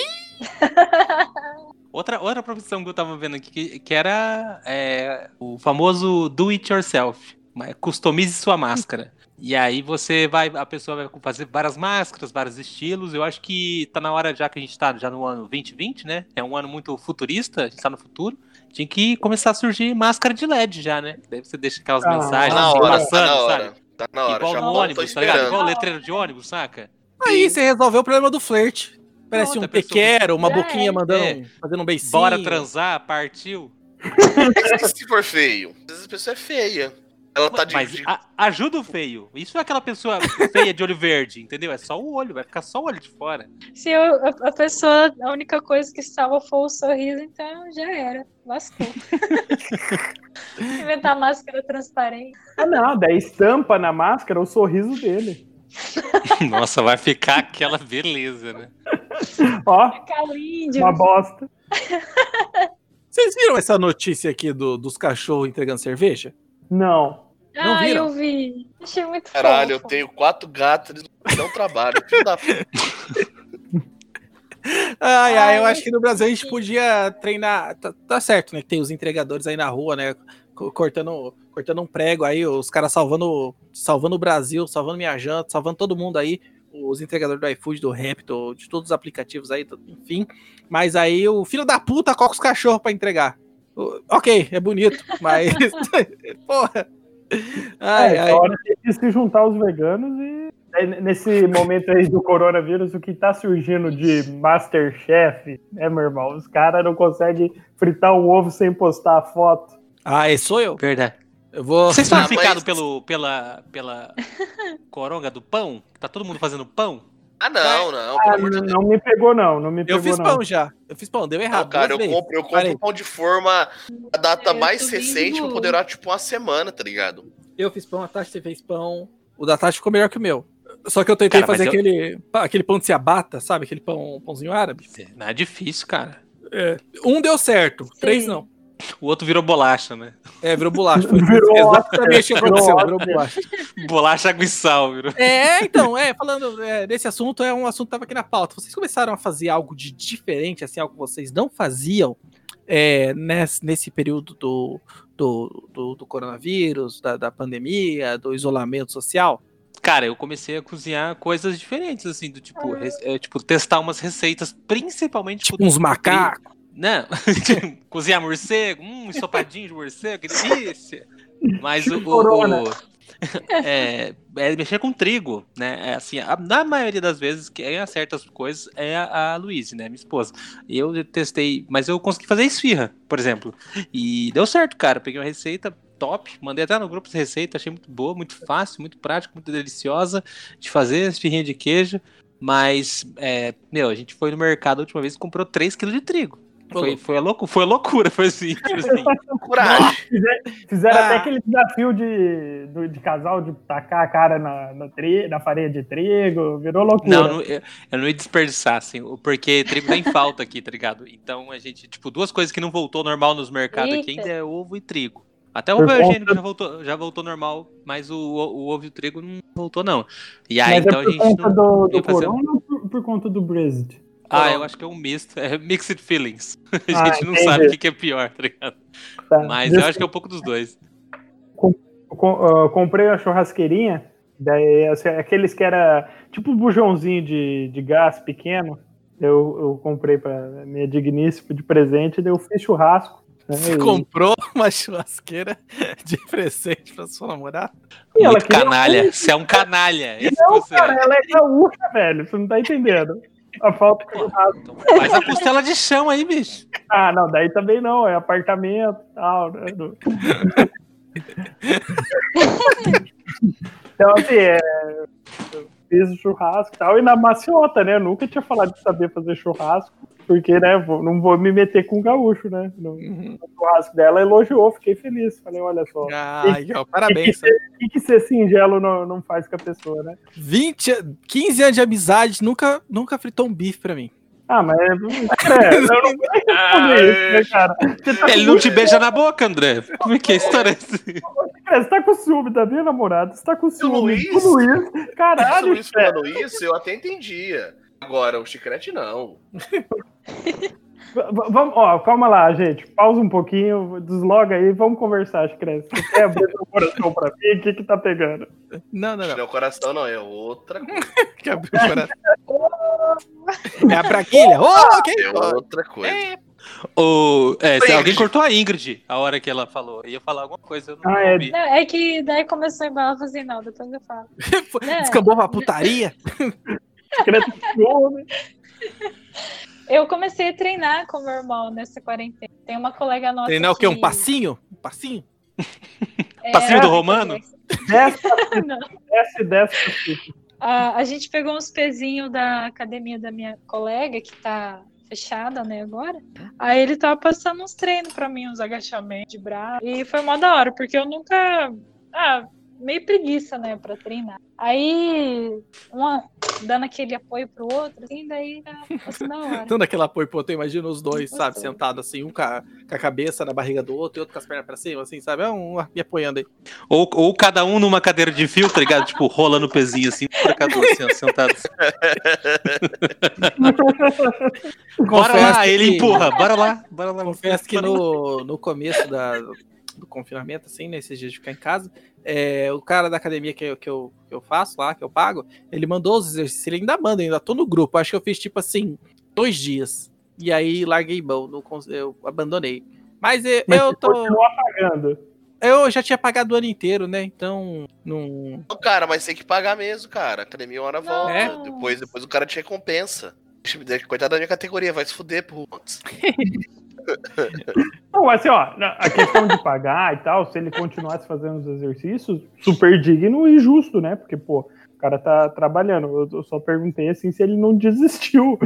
Outra, outra profissão que eu tava vendo aqui, que, que era é, o famoso do it yourself. mas Customize sua máscara. E aí você vai, a pessoa vai fazer várias máscaras, vários estilos. Eu acho que tá na hora, já que a gente tá já no ano 2020, né? É um ano muito futurista, a gente tá no futuro. Tinha que começar a surgir máscara de LED já, né? Daí você deixa aquelas Ah, mensagens Tá na assim, hora, tá passando, na hora. sabe? Tá na hora. Igual já no ônibus, tá ligado? Igual letreiro de ônibus, saca? Aí você resolveu o problema do flerte. Parece Outra um quero, uma Já boquinha é. mandando, É. fazendo um beicinho. Bora transar, partiu. <laughs> Se for feio? Às vezes a pessoa é feia. Ela tá de. Mas de- a- ajuda o feio. Isso é aquela pessoa feia de olho verde, entendeu? É só o olho, vai ficar só o olho de fora. se eu- a, a pessoa, a única coisa que salva foi o sorriso, então já era. Lascou. <laughs> Inventar máscara transparente. Ah, não, daí estampa na máscara o sorriso dele. <laughs> Nossa, vai ficar aquela beleza, né? Ó, Ficar lindo. uma bosta. <laughs> Vocês viram essa notícia aqui do- dos cachorros entregando cerveja? Não. Não ah, viram? eu vi. Achei muito Caralho, eu fofo. tenho quatro gatos, eles não dão trabalho. Filho da puta. Ai, ai, eu acho que no Brasil a gente podia treinar. Tá, tá certo, né? Que tem os entregadores aí na rua, né? co- Cortando, cortando um prego aí, os caras salvando, salvando o Brasil, salvando minha janta, salvando todo mundo aí. Os entregadores do iFood, do Raptor, de todos os aplicativos aí, enfim. Mas aí o filho da puta coloca os cachorros pra entregar. O- Ok, é bonito, mas. <laughs> <laughs> Porra. Ai, é, ai. a hora de se juntar os veganos e é, nesse momento aí do coronavírus, o que tá surgindo de Masterchef, né, meu irmão? Os caras não conseguem fritar um ovo sem postar a foto. Ah, esse sou eu. Verdade. Eu vou. Vocês estão Ah, mas- pelo, pela, pela <laughs> coronga do pão? Tá todo mundo fazendo pão? Ah, não, não, Ah, não, não me pegou, não. Não me Eu pegou, fiz não. pão já. Eu fiz pão, deu errado. Não, cara, eu vezes. compro, eu Parei. compro pão de forma a data Eu mais recente pra vendo- poder durar tipo uma semana, tá ligado? Eu fiz pão, a Tati você fez pão. O da Tati ficou melhor que o meu. Só que eu tentei Cara, fazer eu- aquele, aquele pão de ciabatta, sabe? Aquele pão, pãozinho árabe. Não é difícil, cara. É. Um deu certo, três não. O outro virou bolacha, né? É, virou bolacha. Foi <laughs> Virou exatamente o que aconteceu, virou bolacha. Bolacha, água e sal, virou. É, então, é, falando é, desse assunto, é um assunto que tava aqui na pauta. Vocês começaram a fazer algo de diferente, assim, algo que vocês não faziam é, nesse, nesse período do, do, do, do coronavírus, da, da pandemia, do isolamento social? Cara, eu comecei a cozinhar coisas diferentes, assim, do tipo, res- é, tipo testar umas receitas, principalmente Tipo uns macacos. Não, <laughs> cozinhar morcego, hum, ensopadinho de morcego, que delícia. Mas o, o- o- <laughs> é, é mexer com trigo, né? É assim, a- na maioria das vezes quem acerta as coisas é a, a Luíse, né? Minha esposa. E eu testei, mas eu consegui fazer esfirra, por exemplo. E deu certo, cara. Peguei uma receita top, mandei até no grupo de receita, achei muito boa, muito fácil, muito prática, muito deliciosa de fazer, esfirrinha de queijo. Mas, é, meu, a gente foi no mercado a última vez e comprou 3 kg de trigo. Foi, foi, a louco, foi a loucura, foi assim. tipo assim. <laughs> Fizeram Ah. até aquele desafio de, de casal de tacar a cara na, na, tri- na farinha de trigo, virou loucura. Não, não, eu, eu não ia desperdiçar, assim, porque trigo tá em falta aqui, tá ligado? Então a gente, tipo, duas coisas que não voltou normal nos mercados aqui Eita. ainda é ovo e trigo. Até o Por papel higiênico conta- já voltou, já voltou normal, mas o, o, o ovo e o trigo não voltou, não. E Mas aí, então é a por gente. conta não- do, do fazer- corona ou por, por conta do Brexit? Ah, eu acho que é um misto, é mixed feelings. <laughs> A Ah, gente não entendi. sabe o que, é pior, tá ligado? Tá. Mas eu acho que é um pouco dos dois. com- ah, comprei a churrasqueirinha, daí assim, aqueles que era tipo um bujãozinho de, de gás pequeno, eu, eu comprei para minha digníssima de presente, daí eu fiz churrasco. né, Você e- comprou uma churrasqueira <laughs> de presente pra sua namorada? e Muito queria- canalha. Você é um canalha. Não, cara, é. ela é gaúcha, velho, você não tá entendendo. A falta de churrasco. Então, faz a costela de chão aí, bicho. Ah, não, daí também não, é apartamento e tal. Né? <laughs> então, assim, é, o churrasco e tal, e na maciota, né? Eu nunca tinha falado de saber fazer churrasco, porque, né, vou- não vou me meter com o gaúcho, né? No, no churrasco dela, elogiou, fiquei feliz. Falei, olha só, o Ai, ó, parabéns. ser, que, ser singelo não, não faz com a pessoa, né? 20, a- 15 anos de amizade, nunca, nunca fritou um bife pra mim. Ah, mas é, <laughs> é, eu não vou responder isso, né, cara? Você tá Ele não te beija na boca, André. Como é que é a história? Cara, você tá com ciúme da minha namorada, você tá com ciúme Luiz? do Luiz. Se o Caralho, Luiz velho. falando isso, eu até entendia. Agora, o chiclete não. <laughs> Vamos, ó, calma lá, gente. Pausa um pouquinho, desloga aí, vamos conversar, Cresce. Você quer abrir seu coração pra mim? O que que tá pegando? Não, não, não. Não é o coração, não, é outra coisa. <laughs> Que abriu o coração. <laughs> É a braguilha. Ô, ok. É outra coisa. O, é, se alguém cortou a Ingrid a hora que ela falou. Eu ia falar alguma coisa, eu não Ah, é. ouvi. Não, é que daí começou a embalar, eu falei assim, não, depois eu falo. É. <laughs> Descambou pra putaria. Cresce ciúme. Eu comecei a treinar com meu irmão nessa quarentena. Tem uma colega nossa Treinar o quê? Um que- passinho? Um passinho? <laughs> é, Passinho do <laughs> Romano? Desce, <laughs> Não. desce, desce. A, a gente pegou uns pezinhos da academia da minha colega, que tá fechada, né, agora. Aí ele tava passando uns treinos pra mim, uns agachamentos de braço. E foi mó da hora, porque eu nunca. Ah, meio preguiça, né, pra treinar. Aí, uma dando aquele apoio pro outro, assim, daí tá assim hora. Dando aquele apoio pro outro, imagina os dois, sabe? Sentados assim, um com a, com a cabeça na barriga do outro e outro com as pernas pra cima, assim, sabe? É um me apoiando aí. Ou, ou cada um numa cadeira de fio, tá ligado? Tipo, rolando o pezinho assim, pra cada um assim, sentado. <laughs> Bora Confesso lá, ele empurra, bora lá, bora lá. Confesso que bora no, no começo da, do confinamento, assim, nesses dias de ficar em casa, é, o cara da academia que eu, que, eu, que eu faço lá, que eu pago, ele mandou os exercícios, ele ainda manda, ainda tô no grupo. Acho que eu fiz, tipo assim, dois dias. E aí larguei mão, não eu abandonei. Mas eu, Mas eu tô. continua pagando. Eu já tinha pagado o ano inteiro, né? Então, não. Cara, mas tem que pagar mesmo, cara. Academia uma hora volta. É? Depois, depois o cara te recompensa. Coitado da minha categoria, vai se fuder, putz. <laughs> Não, assim, ó, a questão de pagar e tal, se ele continuasse fazendo os exercícios, super digno e justo, né? Porque, pô, O cara tá trabalhando. Eu, só perguntei assim se ele não desistiu.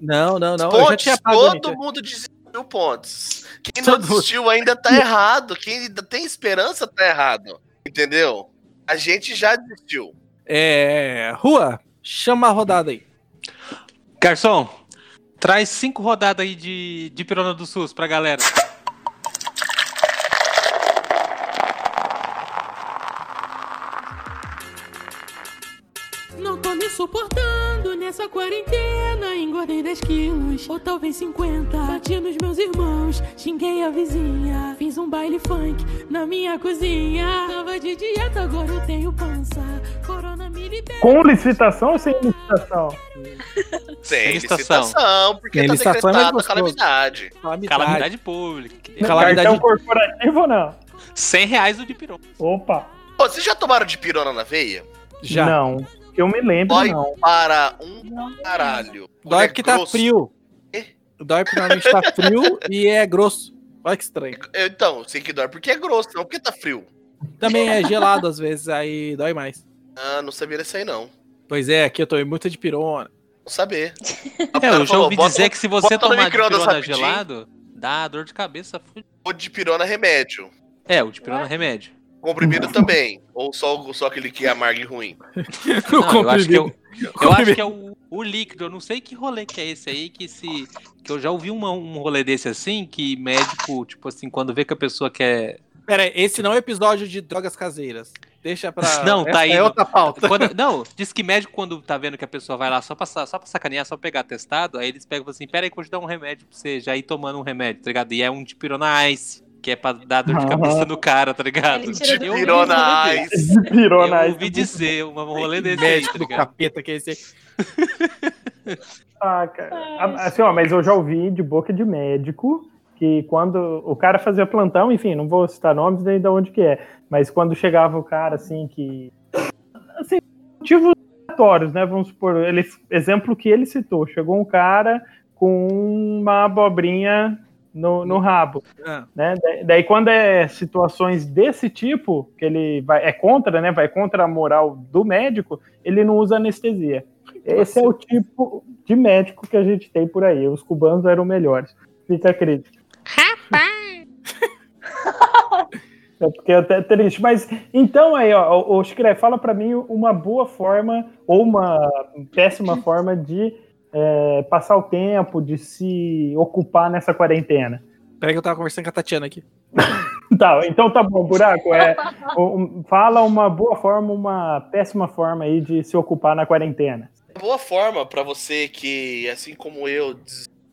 Não, não, não. Eu já Pontes, tinha pago a todo mundo desistiu, Pontes. Quem não Todo- desistiu ainda tá errado. Quem ainda tem esperança tá errado. Entendeu? A gente já desistiu. É. Rua, chama a rodada aí. Garçom, traz cinco rodadas aí de, de pirona do SUS pra galera. Não tô me suportando nessa quarentena. Engordei 10 quilos, ou talvez 50. Bati nos meus irmãos, xinguei a vizinha. Fiz um baile funk na minha cozinha. Tava de dieta, agora eu tenho pança. Corona me libera. Com licitação ou sem licitação? Sem licitação. licitação, porque Sem tá licitação é decretada a gostoso. calamidade. Calamidade. Calamidade pública. Deus. Calamidade- Cartão corporativo ou não? 100 reais o de pirona. Opa, Pô, vocês já tomaram de pirona na veia? Já. não. Eu me lembro, Dói não. para um Não. caralho. Dói É porque tá grosso. frio. Dói porque normalmente tá frio e é grosso. Olha que estranho. Então, sei que dói porque é grosso, não porque tá frio. Também é gelado às vezes, aí dói mais. Ah, não sabia dessa aí, não. Pois é, aqui eu tô muito de pirona. Não saber. É, eu já ouvi dizer que se você bota tomar de micro-ondas pirona rapidinho. gelado, dá dor de cabeça. O de pirona é remédio. É, o de pirona é remédio. Comprimido também. Ou só, só aquele que é amargo e ruim. <laughs> Não, eu acho que, eu, eu acho que é o, o líquido. Eu não sei que rolê que é esse aí, que se. Que eu já ouvi uma- um rolê desse assim, que médico, tipo assim, quando vê que a pessoa quer. Pera aí, esse não é episódio de drogas caseiras. Deixa pra. <laughs> Não, tá essa aí É outra pauta. Quando- não, diz que médico, quando tá vendo que a pessoa vai lá só pra, só pra sacanear, só pegar testado, aí eles pegam assim: pera aí que eu vou te dar um remédio pra você já ir tomando um remédio, tá ligado? E é um de pirona ice, que é pra dar dor de cabeça no cara, tá ligado? Ele tira do Eu ouvi dizer um rolê desse aí, Médico tá do ligado? capeta que é esse. Ah, cara. Assim, ó, mas eu já ouvi de boca de médico que quando o cara fazia plantão, enfim, não vou citar nomes nem de onde que é, mas quando chegava o cara, assim, que. Assim, motivos aleatórios, né? Vamos supor, ele, exemplo que ele citou: chegou um cara com uma abobrinha no, no rabo. Ah, né? Da- Daí, quando é situações desse tipo, que ele vai, é contra, né? Vai contra a moral do médico, ele não usa anestesia. Esse é o tipo de médico que a gente tem por aí. Os cubanos eram melhores. Fica a crítica. É porque é até triste. Mas então aí, ó, o Chicré, fala pra mim uma boa forma ou uma péssima forma de é, passar o tempo, de se ocupar nessa quarentena. peraí que eu tava conversando com a Tatiana aqui. <laughs> Tá, então tá bom, buraco. É, um- fala uma boa forma, uma péssima forma aí de se ocupar na quarentena. Boa forma pra você que, assim como eu,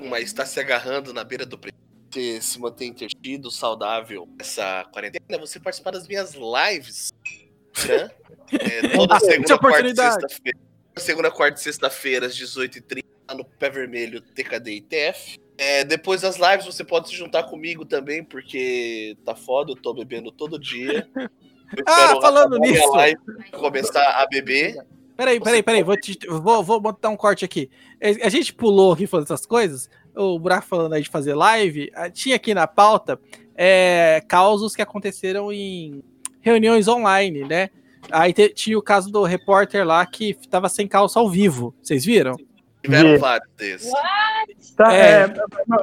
mas está se agarrando na beira do precipício, se manter entretido, saudável essa quarentena, é você participar das minhas lives. Né? É, toda <laughs> Essa segunda, quarta e sexta-feira. Segunda, quarta e sexta-feira, às 18h30, lá no Pé Vermelho TKD ITF. É, depois das lives, você pode se juntar comigo também, porque tá foda, eu tô bebendo todo dia. <laughs> Ah, falando nisso. live começar a beber. Peraí, peraí, peraí, vou, te- vou, vou botar um corte aqui. É, A gente pulou aqui falando essas coisas, o Buraco falando aí de fazer live, ah, tinha aqui na pauta é, causos que aconteceram em reuniões online, né? Aí te- tinha o caso do repórter lá que tava sem calça ao vivo, vocês viram? Tiveram Vi. vários desses. Tá, É. é,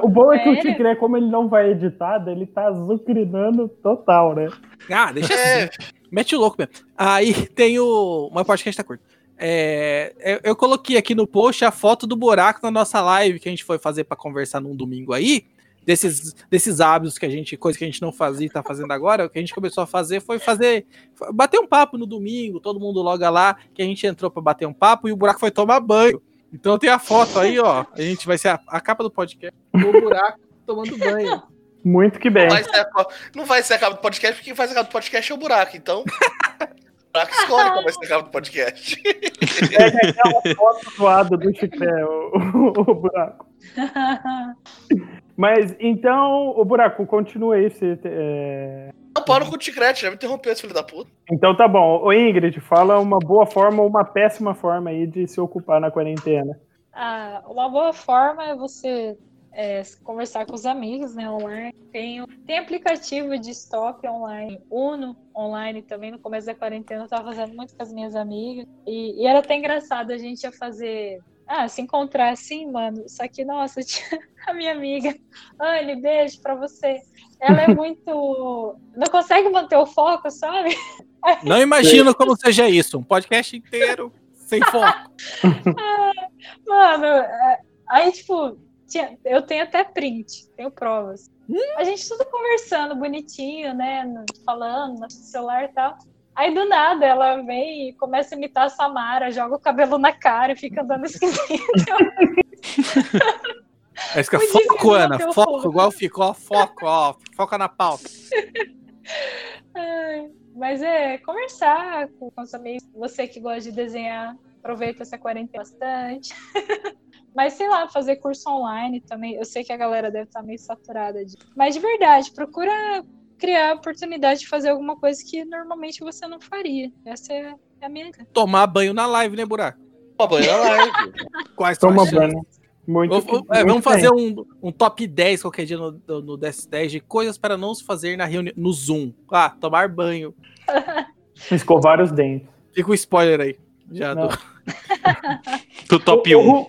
o bom é que o? Chicré, como ele não vai editar, ele tá zucrinando total, né? Ah, deixa É, assim. Mete o louco mesmo. Aí tem o. Uma parte que a gente tá curto. É, eu, eu coloquei aqui no post a foto do buraco na nossa live que a gente foi fazer pra conversar num domingo aí. Desses, desses hábitos que a gente, coisa que a gente não fazia e tá fazendo agora, o que a gente começou a fazer foi fazer, bater um papo no domingo, todo mundo loga lá, que a gente entrou pra bater um papo e o buraco foi tomar banho. Então tem a foto aí, ó. A gente vai ser a, a capa do podcast, o buraco tomando banho. Muito que bem. não vai, ser a, não vai ser a capa do podcast, porque quem faz a capa do podcast é o buraco, então. O buraco escolhe qual vai ser a capa do podcast. É aquela foto zoada do Chicré, o, o- o buraco. <laughs> Mas então, o buraco, continua aí. Se, é, Não, pau no cu de chiclete, já me interrompeu esse filho da puta. Então tá bom. Ô Ingrid, fala uma boa forma ou uma péssima forma aí de se ocupar na quarentena. Ah, uma boa forma é você é, conversar com os amigos, né, online. Tem, tem aplicativo de stop online, Uno online também. No começo da quarentena eu tava fazendo muito com as minhas amigas. E, e era até engraçado, a gente ia fazer ah, se encontrar assim, mano. Só que, nossa, <laughs> a minha amiga. Anne, beijo pra você. Ela é <laughs> muito. Não consegue manter o foco, sabe? Não imagino como seja isso. Um podcast inteiro sem foco. <laughs> Mano, é, aí, tipo, tinha- eu tenho até print, tenho provas. A gente tudo conversando bonitinho, né? Falando no celular e tal. Aí do nada ela vem e começa a imitar a Samara, joga o cabelo na cara e fica andando esquisito. <laughs> Aí fica Muito foco, difícil Ana. Foco, foco. igual ficou, ó, foco, ó. Foca na pauta. <laughs> Ai, Mas é conversar com os amigos. Você que gosta de desenhar, aproveita essa quarentena bastante. <laughs> Mas sei lá, fazer curso online também. Eu sei que a galera deve estar meio saturada de. Mas de verdade, procura criar a oportunidade de fazer alguma coisa que normalmente você não faria. Essa é a minha dica. Tomar banho na live, né, Buraco? Toma banho na live. <laughs> Quais são Toma banho. Muito, Vou- vou- é, vamos fazer um, um top 10 qualquer dia no, no, no DS10 de coisas para não se fazer na reunião no Zoom. Ah, tomar banho. <laughs> Escovar os dentes. Fica o spoiler aí. Já do- <laughs> Do top O- 1.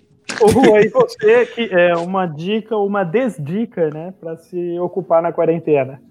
o aí você que é uma dica, uma desdica, né, para se ocupar na quarentena.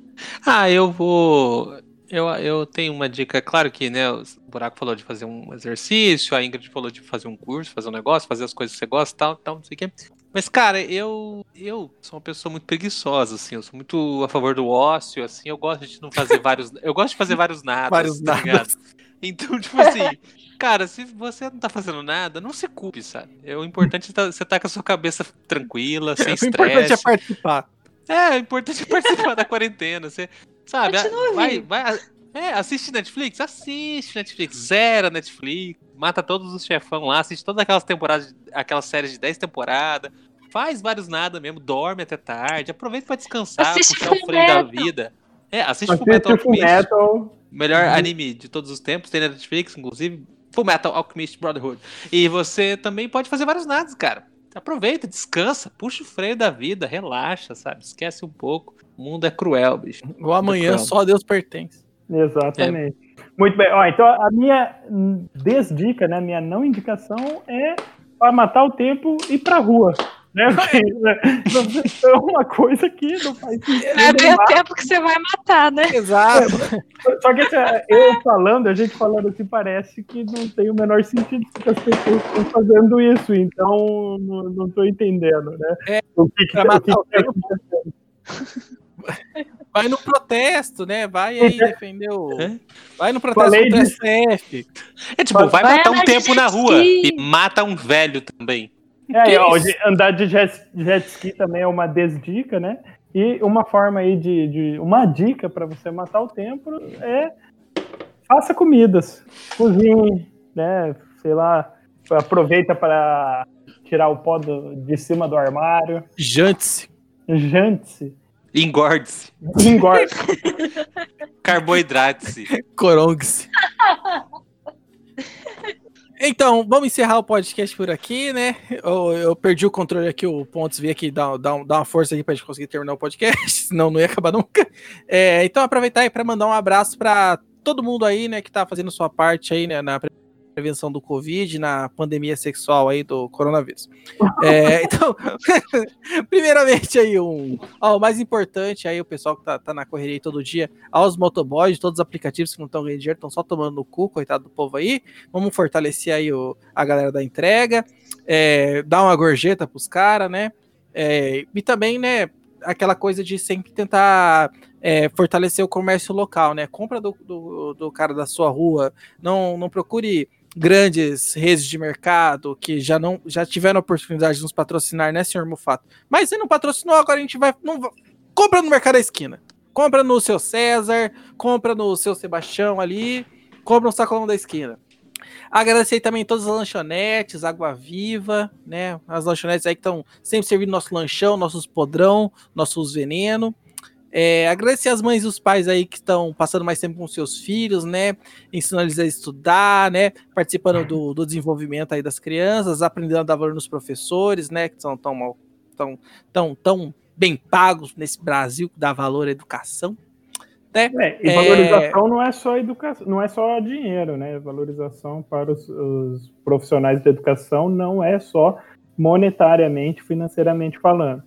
Ah, eu vou. Eu, eu tenho uma dica, claro que, né? O Buraco falou de fazer um exercício, a Ingrid falou de fazer um curso, fazer um negócio, fazer as coisas que você gosta e tal, tal, não sei o quê. Mas, cara, eu, eu sou uma pessoa muito preguiçosa, assim, eu sou muito a favor do ócio, assim, eu gosto de não fazer vários. <laughs> Eu gosto de fazer vários nadas, Vários tá ligado? <laughs> Então, tipo assim, cara, se você não tá fazendo nada, não se culpe, sabe? É, o importante é tá- você tá com a sua cabeça tranquila, sem <laughs> o importante é estresse. participar. É, o importante é <laughs> participar da quarentena. Você, sabe, Continua vai, vai, é, assiste Netflix? Assiste Netflix, zera Netflix, mata todos os chefão lá, assiste todas aquelas temporadas, aquelas séries de 10 temporadas, faz vários nada mesmo, dorme até tarde, aproveita pra descansar, Assiste puxar o freio da vida. É, assiste Full Assiste Metal Full Alchemist, Metal. melhor Uhum. anime de todos os tempos, tem na Netflix, inclusive, Full Metal Alchemist Brotherhood. E você também pode fazer vários nadas, cara. Aproveita, descansa, puxa o freio da vida, relaxa, sabe? Esquece um pouco. O mundo é cruel, bicho. O amanhã Tranquilo. só a Deus pertence. Exatamente. Muito bem. Ó, então a minha desdica, né, minha não indicação é para matar o tempo e ir pra rua. Né? <laughs> É uma coisa que não faz sentido. É bem o tempo que você vai matar, né? Exato. Só que assim, eu falando, a gente falando assim, parece que não tem o menor sentido porque as pessoas estão fazendo isso, então não, tô entendendo, né? É, o que, que, que matar que o tá tempo. <laughs> Vai no protesto, né? Vai aí defender o. É. Vai no protesto Falei contra. STF. É tipo, vai, Vai matar um tempo na rua e mata um velho também. <laughs> É, e, de- andar de jet, jet ski também é uma desdica, né? E uma forma aí de, de uma dica para você matar o tempo é faça comidas, cozinhe, né? Sei lá, aproveita para tirar o pó do- de cima do armário, Jante-se. jante-se, Engorde-se, engorde. <laughs> carboidrate-se. Corongue-se. <laughs> Então, vamos encerrar o podcast por aqui, né? Eu, eu perdi o controle aqui, o Pontes veio aqui dar, dar, dar uma força aqui pra gente conseguir terminar o podcast, <laughs> senão não ia acabar nunca. É, então, aproveitar aí para mandar um abraço para todo mundo aí, né, que tá fazendo sua parte aí, né, na prevenção do Covid, na pandemia sexual aí do coronavírus. <laughs> É, então, <laughs> primeiramente aí, um, ó, o mais importante aí, o pessoal que tá, tá na correria todo dia, aos motoboys, todos os aplicativos que não estão ganhando dinheiro, estão só tomando no cu, coitado do povo aí. Vamos fortalecer aí o, a galera da entrega, é, dar uma gorjeta pros caras, né? É, e também, né, aquela coisa de sempre tentar é, fortalecer o comércio local, né? Compra do, do, do cara da sua rua, não, não procure grandes redes de mercado que já não já tiveram a oportunidade de nos patrocinar, né, senhor Mufato? Mas se não patrocinou, agora a gente vai. Não, compra no Mercado da Esquina. Compra no seu César, compra no seu Sebastião ali, compra no sacolão da esquina. Agradecer também todas as lanchonetes, Água Viva, né? As lanchonetes aí que estão sempre servindo nosso lanchão, nossos podrão, nossos veneno. É, agradecer as mães e os pais aí que estão passando mais tempo com seus filhos, né? Ensinando eles a estudar, né? Participando do, do desenvolvimento aí das crianças, aprendendo a dar valor nos professores, né? Que estão tão mal tão, tão, tão bem pagos nesse Brasil que dá valor à educação. Né? É, e valorização não é só educação, não é só dinheiro, né? Valorização para os, os profissionais da educação não é só monetariamente, financeiramente falando.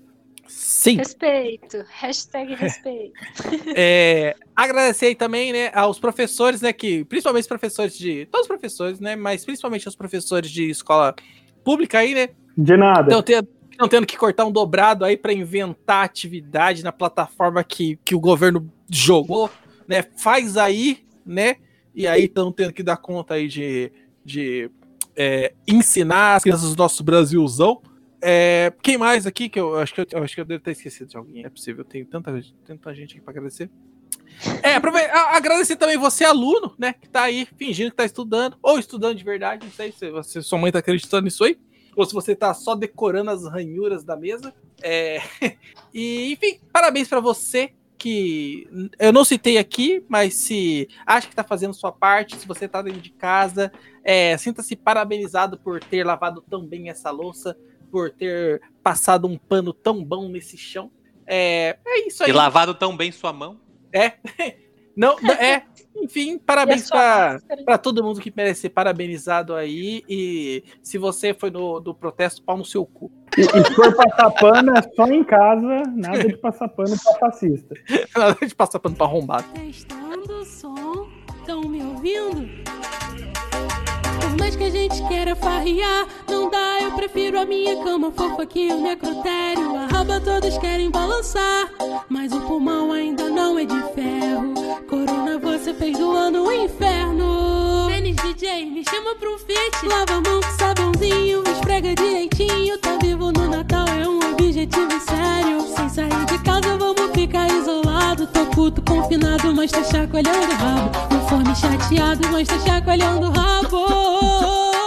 Sim. Respeito. Hashtag respeito. <laughs> É, agradecer aí também, né, aos professores, né, que, principalmente os professores de, todos os professores, né, mas principalmente os professores de escola pública aí, né, De nada. estão tendo, tão tendo que cortar um dobrado aí para inventar atividade na plataforma que, que o governo jogou, né, faz aí, né, e aí estão tendo que dar conta aí de, de é, ensinar as crianças do nosso Brasilzão. É, quem mais aqui que eu acho que eu, eu acho que eu devo ter esquecido de alguém? É possível, tem tanta, tanta gente aqui para agradecer. É, agradecer também você, aluno, né, que tá aí fingindo que tá estudando, ou estudando de verdade, não sei se você, sua mãe tá acreditando nisso aí, ou se você tá só decorando as ranhuras da mesa. É, <laughs> e, enfim, parabéns para você que eu não citei aqui, mas se acha que tá fazendo sua parte, se você tá dentro de casa, é, sinta-se parabenizado por ter lavado tão bem essa louça, por ter passado um pano tão bom nesse chão. É, é isso aí. E lavado tão bem sua mão. É. <laughs> Não, é. Enfim, parabéns a sua pra, máscara? pra todo mundo que merece ser parabenizado aí. E se você foi no do protesto, pau no seu cu. E, e se for passar pano, é só em casa, nada de passar pano pra fascista. <laughs> Nada de passar pano pra arrombado. Testando o som, estão me ouvindo? Mais que a gente queira farrear, não dá, eu prefiro a minha cama fofa que o necrotério. A raba todos querem balançar, mas o pulmão ainda não é de ferro. Corona você fez do ano um inferno. Tênis DJ, me chama pra um feat. Lava a mão com sabãozinho, esfrega direitinho. Objetivo. Sem sair de casa, vamos ficar isolado. Tô puto, confinado, mas tá chacoalhando o rabo. No fone chateado, mas tá chacoalhando o rabo.